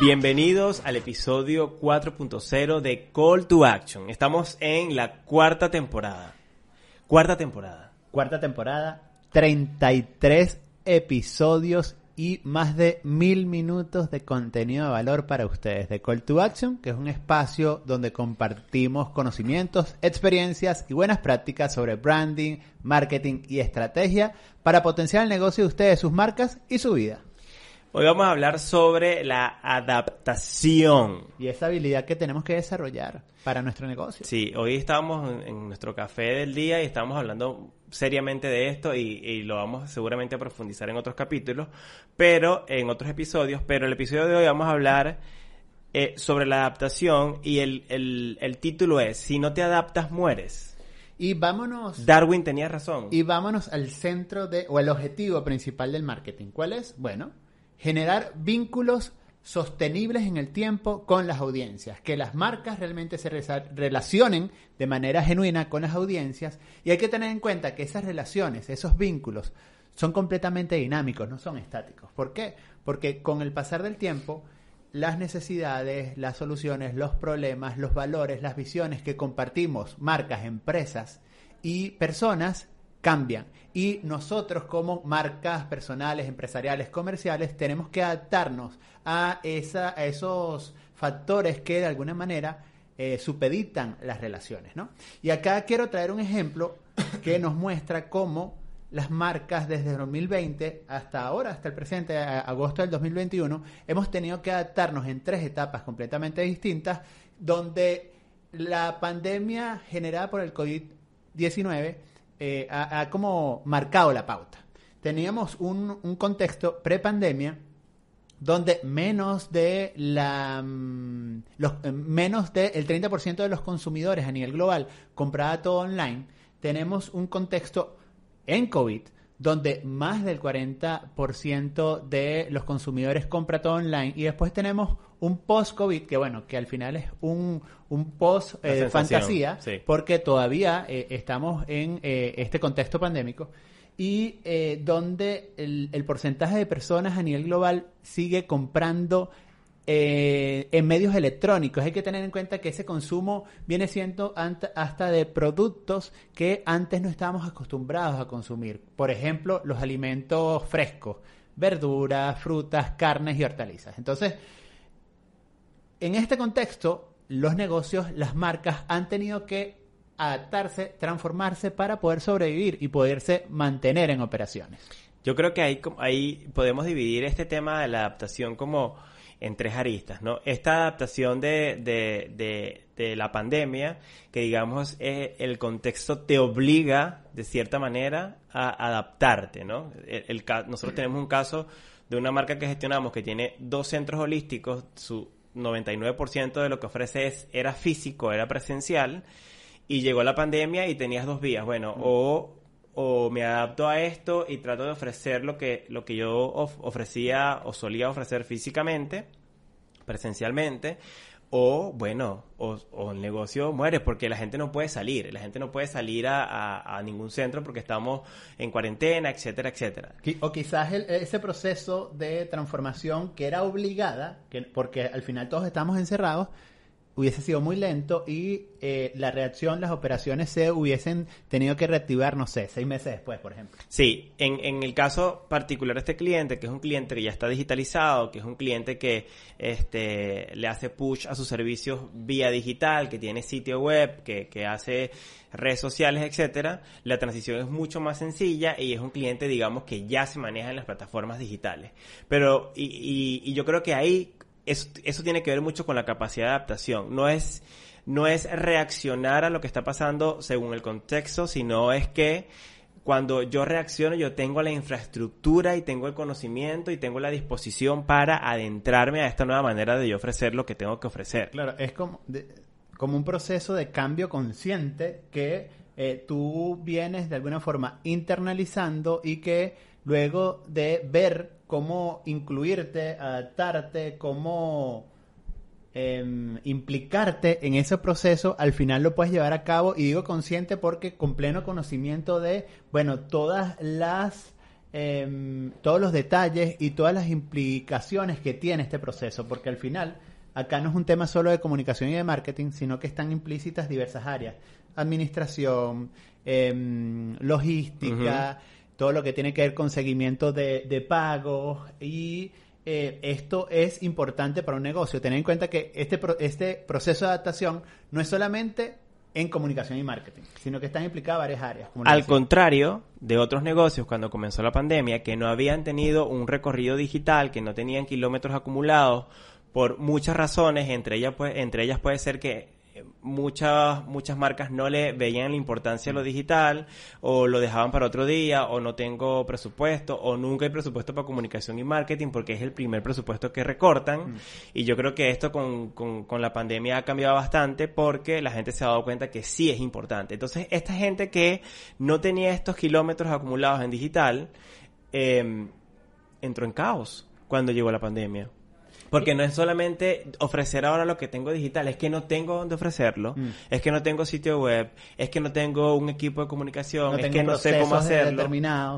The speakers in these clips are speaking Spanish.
Bienvenidos al episodio 4.0 de Call to Action. Estamos en la cuarta temporada. Cuarta temporada. Cuarta temporada, 33 episodios y más de mil minutos de contenido de valor para ustedes de Call to Action, que es un espacio donde compartimos conocimientos, experiencias y buenas prácticas sobre branding, marketing y estrategia para potenciar el negocio de ustedes, sus marcas y su vida. Hoy vamos a hablar sobre la adaptación. Y esa habilidad que tenemos que desarrollar para nuestro negocio. Sí, hoy estamos en, en nuestro café del día y estamos hablando seriamente de esto y, y, lo vamos seguramente a profundizar en otros capítulos, pero en otros episodios, pero el episodio de hoy vamos a hablar eh, sobre la adaptación y el, el, el título es, si no te adaptas, mueres. Y vámonos. Darwin tenía razón. Y vámonos al centro de, o el objetivo principal del marketing. ¿Cuál es? Bueno, generar vínculos sostenibles en el tiempo con las audiencias, que las marcas realmente se relacionen de manera genuina con las audiencias y hay que tener en cuenta que esas relaciones, esos vínculos, son completamente dinámicos, no son estáticos. ¿Por qué? Porque con el pasar del tiempo, las necesidades, las soluciones, los problemas, los valores, las visiones que compartimos, marcas, empresas y personas, cambian. Y nosotros como marcas personales, empresariales, comerciales, tenemos que adaptarnos a, esa, a esos factores que de alguna manera eh, supeditan las relaciones. ¿no? Y acá quiero traer un ejemplo que nos muestra cómo las marcas desde 2020 hasta ahora, hasta el presente, agosto del 2021, hemos tenido que adaptarnos en tres etapas completamente distintas, donde la pandemia generada por el COVID-19 eh, ha, como marcado la pauta. Teníamos un, un contexto pre-pandemia donde menos de la mm, los, eh, menos del 30% de los consumidores a nivel global compraba todo online, tenemos un contexto en COVID donde más del 40% de los consumidores compra todo online y después tenemos un post-COVID que bueno, que al final es un, un post-fantasía eh, sí. porque todavía eh, estamos en eh, este contexto pandémico y eh, donde el, el, porcentaje de personas a nivel global sigue comprando eh, en medios electrónicos. Hay que tener en cuenta que ese consumo viene siendo hasta de productos que antes no estábamos acostumbrados a consumir. Por ejemplo, los alimentos frescos, verduras, frutas, carnes y hortalizas. Entonces, en este contexto, los negocios, las marcas han tenido que adaptarse, transformarse para poder sobrevivir y poderse mantener en operaciones. Yo creo que ahí, ahí podemos dividir este tema de la adaptación como en tres aristas, ¿no? Esta adaptación de, de, de, de la pandemia, que digamos eh, el contexto te obliga de cierta manera a adaptarte, ¿no? El, el, nosotros tenemos un caso de una marca que gestionamos que tiene dos centros holísticos, su 99% de lo que ofrece es, era físico, era presencial, y llegó la pandemia y tenías dos vías, bueno, o o me adapto a esto y trato de ofrecer lo que, lo que yo of ofrecía o solía ofrecer físicamente, presencialmente, o bueno, o, el negocio muere porque la gente no puede salir, la gente no puede salir a, ningún centro porque estamos en cuarentena, etcétera, etcétera. O quizás el, ese proceso de transformación que era obligada, que, porque al final todos estamos encerrados, hubiese sido muy lento y eh, la reacción, las operaciones se hubiesen tenido que reactivar, no sé, seis meses después, por ejemplo. Sí, en, en el caso particular de este cliente, que es un cliente que ya está digitalizado, que es un cliente que este, le hace push a sus servicios vía digital, que tiene sitio web, que, que hace redes sociales, etcétera, la transición es mucho más sencilla y es un cliente, digamos, que ya se maneja en las plataformas digitales. Pero, y, y, y yo creo que ahí eso, tiene que ver mucho con la capacidad de adaptación. No es, no es reaccionar a lo que está pasando según el contexto, sino es que cuando yo reacciono yo tengo la infraestructura y tengo el conocimiento y tengo la disposición para adentrarme a esta nueva manera de yo ofrecer lo que tengo que ofrecer. Claro, es como, como un proceso de cambio consciente que eh, tú vienes de alguna forma internalizando y que luego de ver cómo incluirte, adaptarte, cómo eh, implicarte en ese proceso, al final lo puedes llevar a cabo. Y digo consciente porque con pleno conocimiento de, bueno, todas las em, todos los detalles y todas las implicaciones que tiene este proceso, porque al final acá no es un tema solo de comunicación y de marketing, sino que están implícitas diversas áreas, administración, em, logística, todo lo que tiene que ver con seguimiento de, de pagos y eh, esto es importante para un negocio. Tener en cuenta que este, este proceso de adaptación no es solamente en comunicación y marketing, sino que están implicadas varias áreas. Al contrario de otros negocios cuando comenzó la pandemia, que no habían tenido un recorrido digital, que no tenían kilómetros acumulados por muchas razones, entre ellas, pues, entre ellas puede ser que muchas, muchas marcas no le veían la importancia a lo digital o lo dejaban para otro día o no tengo presupuesto o nunca hay presupuesto para comunicación y marketing porque es el primer presupuesto que recortan mm. y yo creo que esto con, con, la pandemia ha cambiado bastante porque la gente se ha dado cuenta que sí es importante. Entonces esta gente que no tenía estos kilómetros acumulados en digital eh, entró en caos cuando llegó la pandemia. Porque no es solamente ofrecer ahora lo que tengo digital, es que no tengo dónde ofrecerlo, mm. es que no tengo sitio web, es que no tengo un equipo de comunicación, es que no sé cómo hacerlo,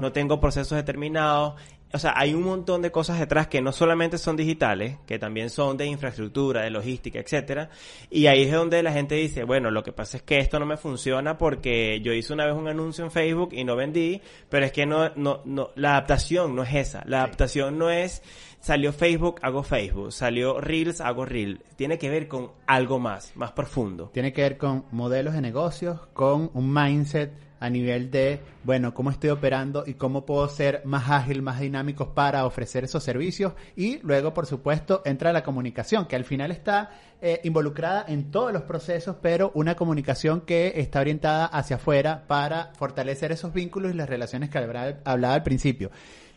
no tengo procesos determinados. O sea, hay un montón de cosas detrás que no solamente son digitales, que también son de infraestructura, de logística, etcétera. Y ahí es donde la gente dice, bueno, lo que pasa es que esto no me funciona porque yo hice una vez un anuncio en Facebook y no vendí, pero es que no, no, no, la adaptación no es esa. La adaptación no es Salió Facebook, hago Facebook. Salió Reels, hago Reels. Tiene que ver con algo más, más profundo. Tiene que ver con modelos de negocios, con un mindset a nivel de, bueno, cómo estoy operando y cómo puedo ser más ágil, más dinámico para ofrecer esos servicios. Y luego, por supuesto, entra la comunicación, que al final está eh, involucrada en todos los procesos, pero una comunicación que está orientada hacia afuera para fortalecer esos vínculos y las relaciones que hablaba al principio.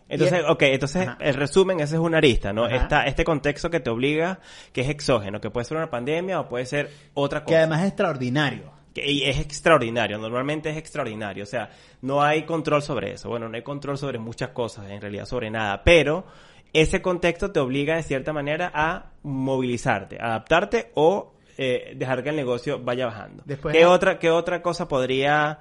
Entonces, ok, entonces el resumen, ese es una arista, ¿no? Está este contexto que te obliga, que es exógeno, que puede ser una pandemia o puede ser otra cosa. Que además es extraordinario. Que, y es extraordinario, normalmente es extraordinario, o sea, no hay control sobre eso. Bueno, no hay control sobre muchas cosas, en realidad sobre nada, pero ese contexto te obliga de cierta manera a movilizarte, adaptarte o eh, dejar que el negocio vaya bajando. Después, ¿Qué, otra, ¿Qué otra cosa podría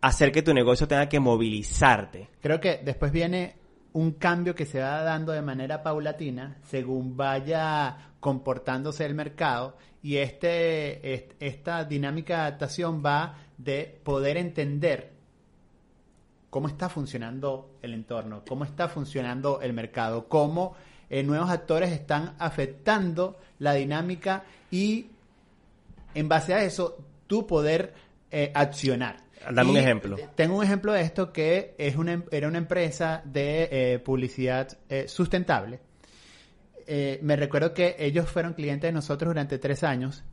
hacer que tu negocio tenga que movilizarte. Creo que después viene un cambio que se va dando de manera paulatina según vaya comportándose el mercado y este, esta dinámica de adaptación va de poder entender cómo está funcionando el entorno, cómo está funcionando el mercado, cómo eh, nuevos actores están afectando la dinámica y en base a eso tú poder eh, accionar. Dame un ejemplo. Tengo un ejemplo de esto que es una, em, era una empresa de eh, publicidad eh, sustentable. Eh, me recuerdo que ellos fueron clientes de nosotros durante tres años.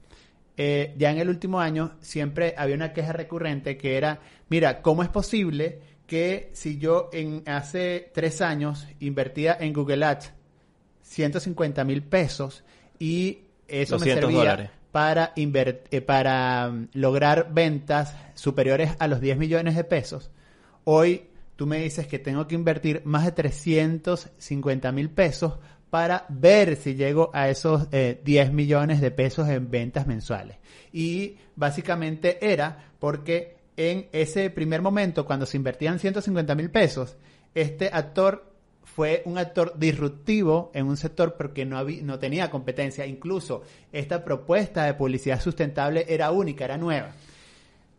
ya en el último año siempre había una queja recurrente que era, mira, ¿cómo es posible que si yo en hace tres años invertía en Google Ads 150 mil pesos y eso me servía para, eh, mm, lograr ventas superiores a los 10 millones de pesos, hoy tú me dices que tengo que invertir más de 350 mil pesos para ver si llego a esos 10 eh, millones de pesos en ventas mensuales. Y básicamente era porque en ese primer momento, cuando se invertían 150 mil pesos, este actor fue un actor disruptivo en un sector porque no, había, no tenía competencia. Incluso esta propuesta de publicidad sustentable era única, era nueva.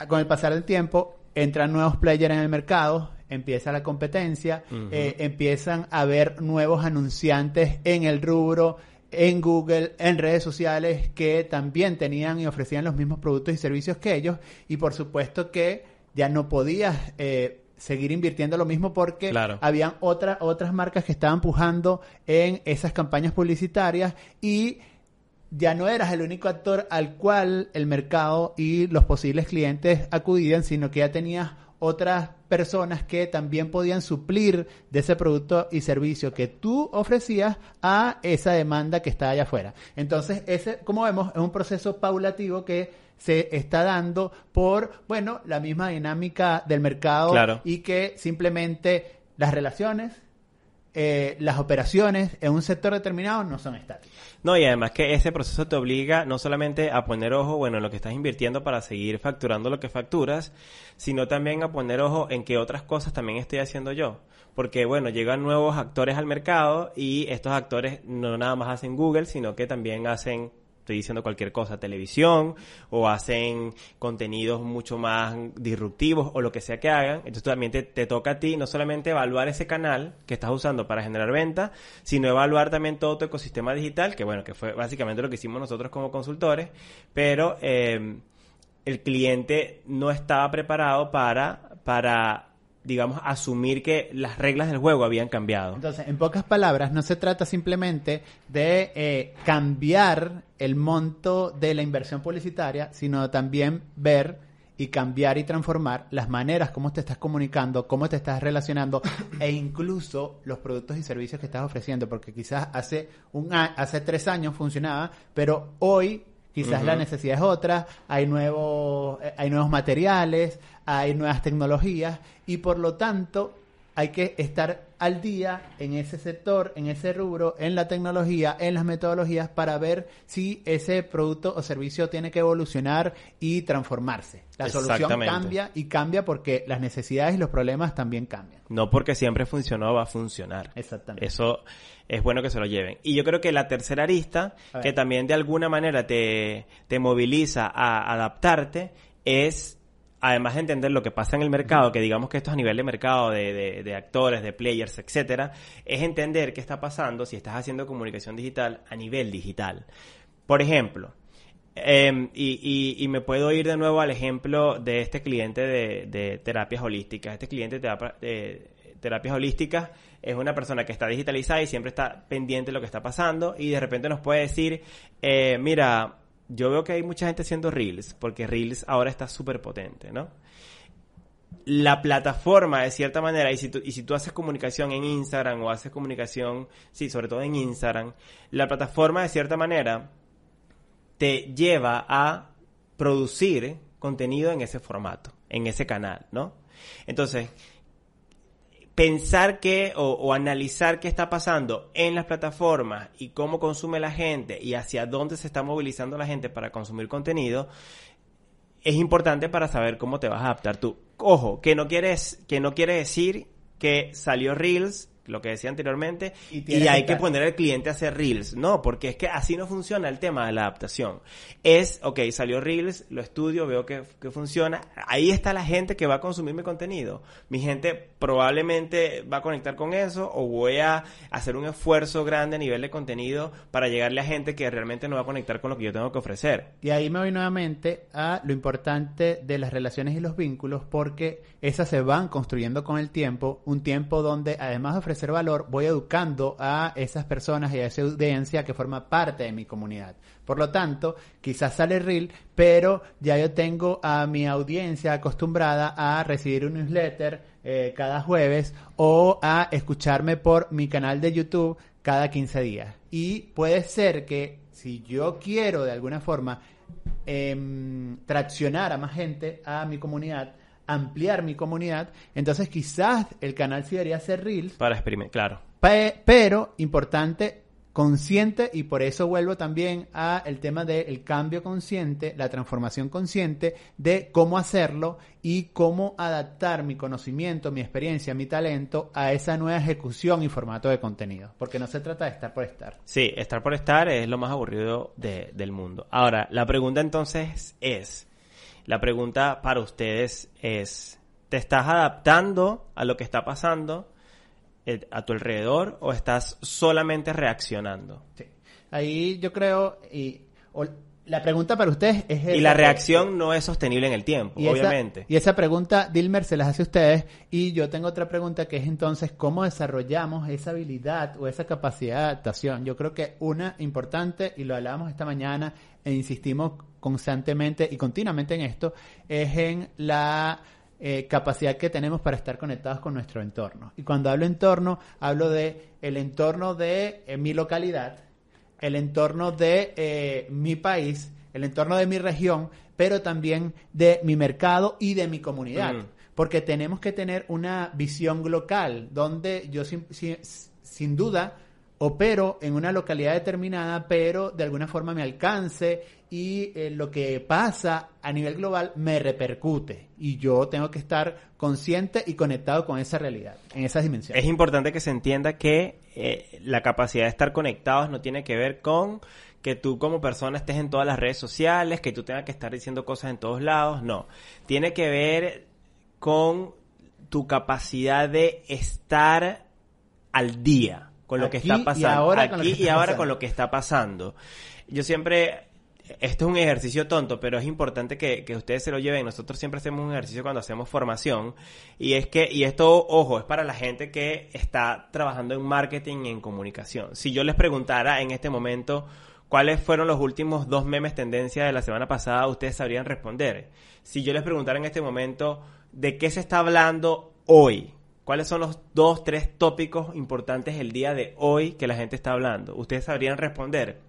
Con el pasar del tiempo, entran nuevos players en el mercado, empieza la competencia, eh, empiezan a haber nuevos anunciantes en el rubro, en Google, en redes sociales, que también tenían y ofrecían los mismos productos y servicios que ellos. Y por supuesto que ya no podías eh, seguir invirtiendo lo mismo porque habían otra, otras marcas que estaban pujando en esas campañas publicitarias y ya no eras el único actor al cual el mercado y los posibles clientes acudían, sino que ya tenías otras personas que también podían suplir de ese producto y servicio que tú ofrecías a esa demanda que está allá afuera. Entonces, ese, como vemos, es un proceso paulativo que se está dando por, bueno, la misma dinámica del mercado y que simplemente las relaciones eh, las operaciones en un sector determinado no son estáticas. No, y además que ese proceso te obliga no solamente a poner ojo, bueno, en lo que estás invirtiendo para seguir facturando lo que facturas, sino también a poner ojo en qué otras cosas también estoy haciendo yo. Porque, bueno, llegan nuevos actores al mercado y estos actores no nada más hacen Google, sino que también hacen estoy diciendo cualquier cosa, televisión, o hacen contenidos mucho más disruptivos, o lo que sea que hagan. Entonces también te, te toca a ti no solamente evaluar ese canal que estás usando para generar ventas, sino evaluar también todo tu ecosistema digital, que bueno, que fue básicamente lo que hicimos nosotros como consultores, pero eh, el cliente no estaba preparado para, para digamos, asumir que las reglas del juego habían cambiado. Entonces, en pocas palabras, no se trata simplemente de eh, cambiar el monto de la inversión publicitaria, sino también ver y cambiar y transformar las maneras como te estás comunicando, cómo te estás relacionando e incluso los productos y servicios que estás ofreciendo, porque quizás hace un hace tres años funcionaba, pero hoy quizás la necesidad es otra, hay nuevos eh, hay nuevos materiales, hay nuevas tecnologías y por lo tanto hay que estar al día en ese sector, en ese rubro, en la tecnología, en las metodologías para ver si ese producto o servicio tiene que evolucionar y transformarse. La solución cambia y cambia porque las necesidades y los problemas también cambian. No porque siempre funcionó va a funcionar. Exactamente. Eso es bueno que se lo lleven. Y yo creo que la tercera arista, que también de alguna manera te, te moviliza a adaptarte, es además de entender lo que pasa en el mercado, que digamos que esto es a nivel de mercado, de, actores, de players, etcétera, es entender qué está pasando si estás haciendo comunicación digital a nivel digital. Por ejemplo, em, y, me puedo ir de nuevo al ejemplo de este cliente de, terapias holísticas. Este cliente de, terapias holísticas es una persona que está digitalizada y siempre está pendiente de lo que está pasando y de repente nos puede decir, eh, mira, yo veo que hay mucha gente haciendo Reels, porque Reels ahora está súper potente, ¿no? La plataforma, de cierta manera, y si, tú, y si tú haces comunicación en Instagram o haces comunicación, sí, sobre todo en Instagram, la plataforma, de cierta manera, te lleva a producir contenido en ese formato, en ese canal, ¿no? Entonces, pensar que o, analizar qué está pasando en las plataformas y cómo consume la gente y hacia dónde se está movilizando la gente para consumir contenido es importante para saber cómo te vas a adaptar tú. Ojo, que no quieres que no quiere decir que salió Reels lo que decía anteriormente, y, hay que, poner al cliente a hacer Reels. No, porque es que así no funciona el tema de la adaptación. Es, ok, salió Reels, lo estudio, veo que, que funciona, ahí está la gente que va a consumir mi contenido. Mi gente probablemente va a conectar con eso o voy a hacer un esfuerzo grande a nivel de contenido para llegarle a gente que realmente no va a conectar con lo que yo tengo que ofrecer. Y ahí me voy nuevamente a lo importante de las relaciones y los vínculos porque esas se van construyendo con el tiempo, un tiempo donde además de ofrecer valor, voy educando a esas personas y a esa audiencia que forma parte de mi comunidad. Por lo tanto, quizás sale Reel, pero ya yo tengo a mi audiencia acostumbrada a recibir un newsletter eh, cada jueves o a escucharme por mi canal de YouTube cada 15 días. Y puede ser que si yo quiero de alguna forma em, traccionar a más gente a mi comunidad, ampliar mi comunidad, entonces quizás el canal sí debería ser Reels. Para experimentar, claro. pero, importante, consciente, y por eso vuelvo también a el tema del cambio consciente, la transformación consciente, de cómo hacerlo y cómo adaptar mi conocimiento, mi experiencia, mi talento a esa nueva ejecución y formato de contenido. Porque no se trata de estar por estar. Sí, estar por estar es lo más aburrido del mundo. Ahora, la pregunta entonces es, la pregunta para ustedes es, ¿te estás adaptando a lo que está pasando eh, a tu alrededor o estás solamente reaccionando? Sí. Ahí yo creo, y la pregunta para ustedes es... Y la reacción no es sostenible en el tiempo, obviamente. y esa pregunta, Dilmer, se las hace a ustedes. Y yo tengo otra pregunta que es entonces, ¿cómo desarrollamos esa habilidad o esa capacidad de adaptación? Yo creo que una importante, y lo hablábamos esta mañana, e insistimos constantemente y continuamente en esto, es en la eh, capacidad que tenemos para estar conectados con nuestro entorno. Y cuando hablo entorno, hablo de el entorno de eh, mi localidad, el entorno de eh, mi país, el entorno de mi región, pero también de mi mercado y de mi comunidad. Mm. Porque tenemos que tener una visión local, donde yo sin, sin- sin duda opero en una localidad determinada, pero de alguna forma me alcance y eh, lo que pasa a nivel global me repercute. Y yo tengo que estar consciente y conectado con esa realidad, en esas dimensiones. Es importante que se entienda que eh, la capacidad de estar conectados no tiene que ver con que tú como persona estés en todas las redes sociales, que tú tengas que estar diciendo cosas en todos lados, no. Tiene que ver con tu capacidad de estar al día con lo que está y pasando. ahora con lo Aquí que y ahora pasando. con lo que está pasando. Yo siempre, esto es un ejercicio tonto, pero es importante que, que ustedes se lo lleven. Nosotros siempre hacemos un ejercicio cuando hacemos formación. Y es que, y esto, ojo, es para la gente que está trabajando en marketing y en comunicación. Si yo les preguntara en este momento cuáles fueron los últimos dos memes tendencia de la semana pasada, ustedes sabrían responder. Si yo les preguntara en este momento de qué se está hablando hoy, ¿Cuáles son los dos, tres tópicos importantes el día de hoy que la gente está hablando? Ustedes sabrían responder.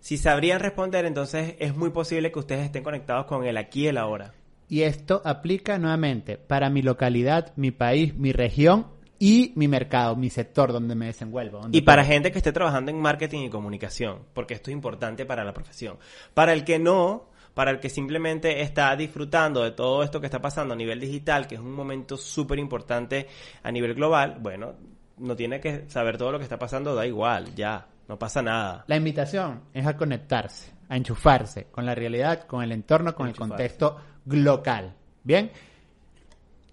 Si sabrían responder, entonces es muy posible que ustedes estén conectados con el aquí y el ahora. Y esto aplica nuevamente para mi localidad, mi país, mi región y mi mercado, mi sector donde me desenvuelvo. donde Y para gente que esté trabajando en marketing y comunicación, porque esto es importante para la profesión. Para el que no, para el que simplemente está disfrutando de todo esto que está pasando a nivel digital, que es un momento súper importante a nivel global, bueno, no tiene que saber todo lo que está pasando, da igual, ya, no pasa nada. La invitación es a conectarse, a enchufarse con la realidad, con el entorno, con el contexto local. Bien,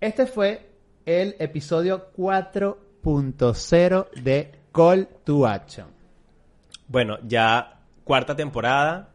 este fue el episodio 4.0 de Call to Action. Bueno, ya cuarta temporada.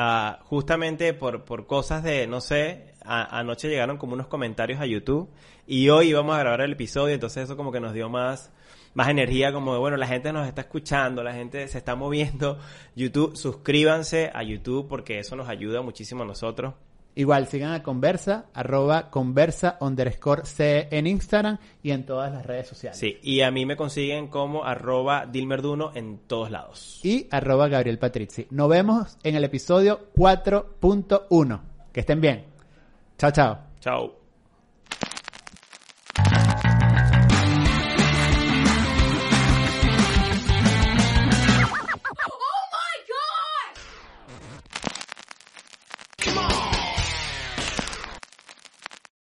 Ah, justamente por, por cosas de, no sé, a- anoche llegaron como unos comentarios a YouTube y hoy íbamos a grabar el episodio, entonces eso como que nos dio más, más energía, como de, bueno, la gente nos está escuchando, la gente se está moviendo. YouTube, suscríbanse a YouTube porque eso nos ayuda muchísimo a nosotros. Igual sigan a Conversa, arroba conversa underscore C en Instagram y en todas las redes sociales. Sí, y a mí me consiguen como arroba Dilmerduno en todos lados. Y arroba Gabriel Patrizzi. Nos vemos en el episodio 4.1. Que estén bien. Chao, chao. Chao.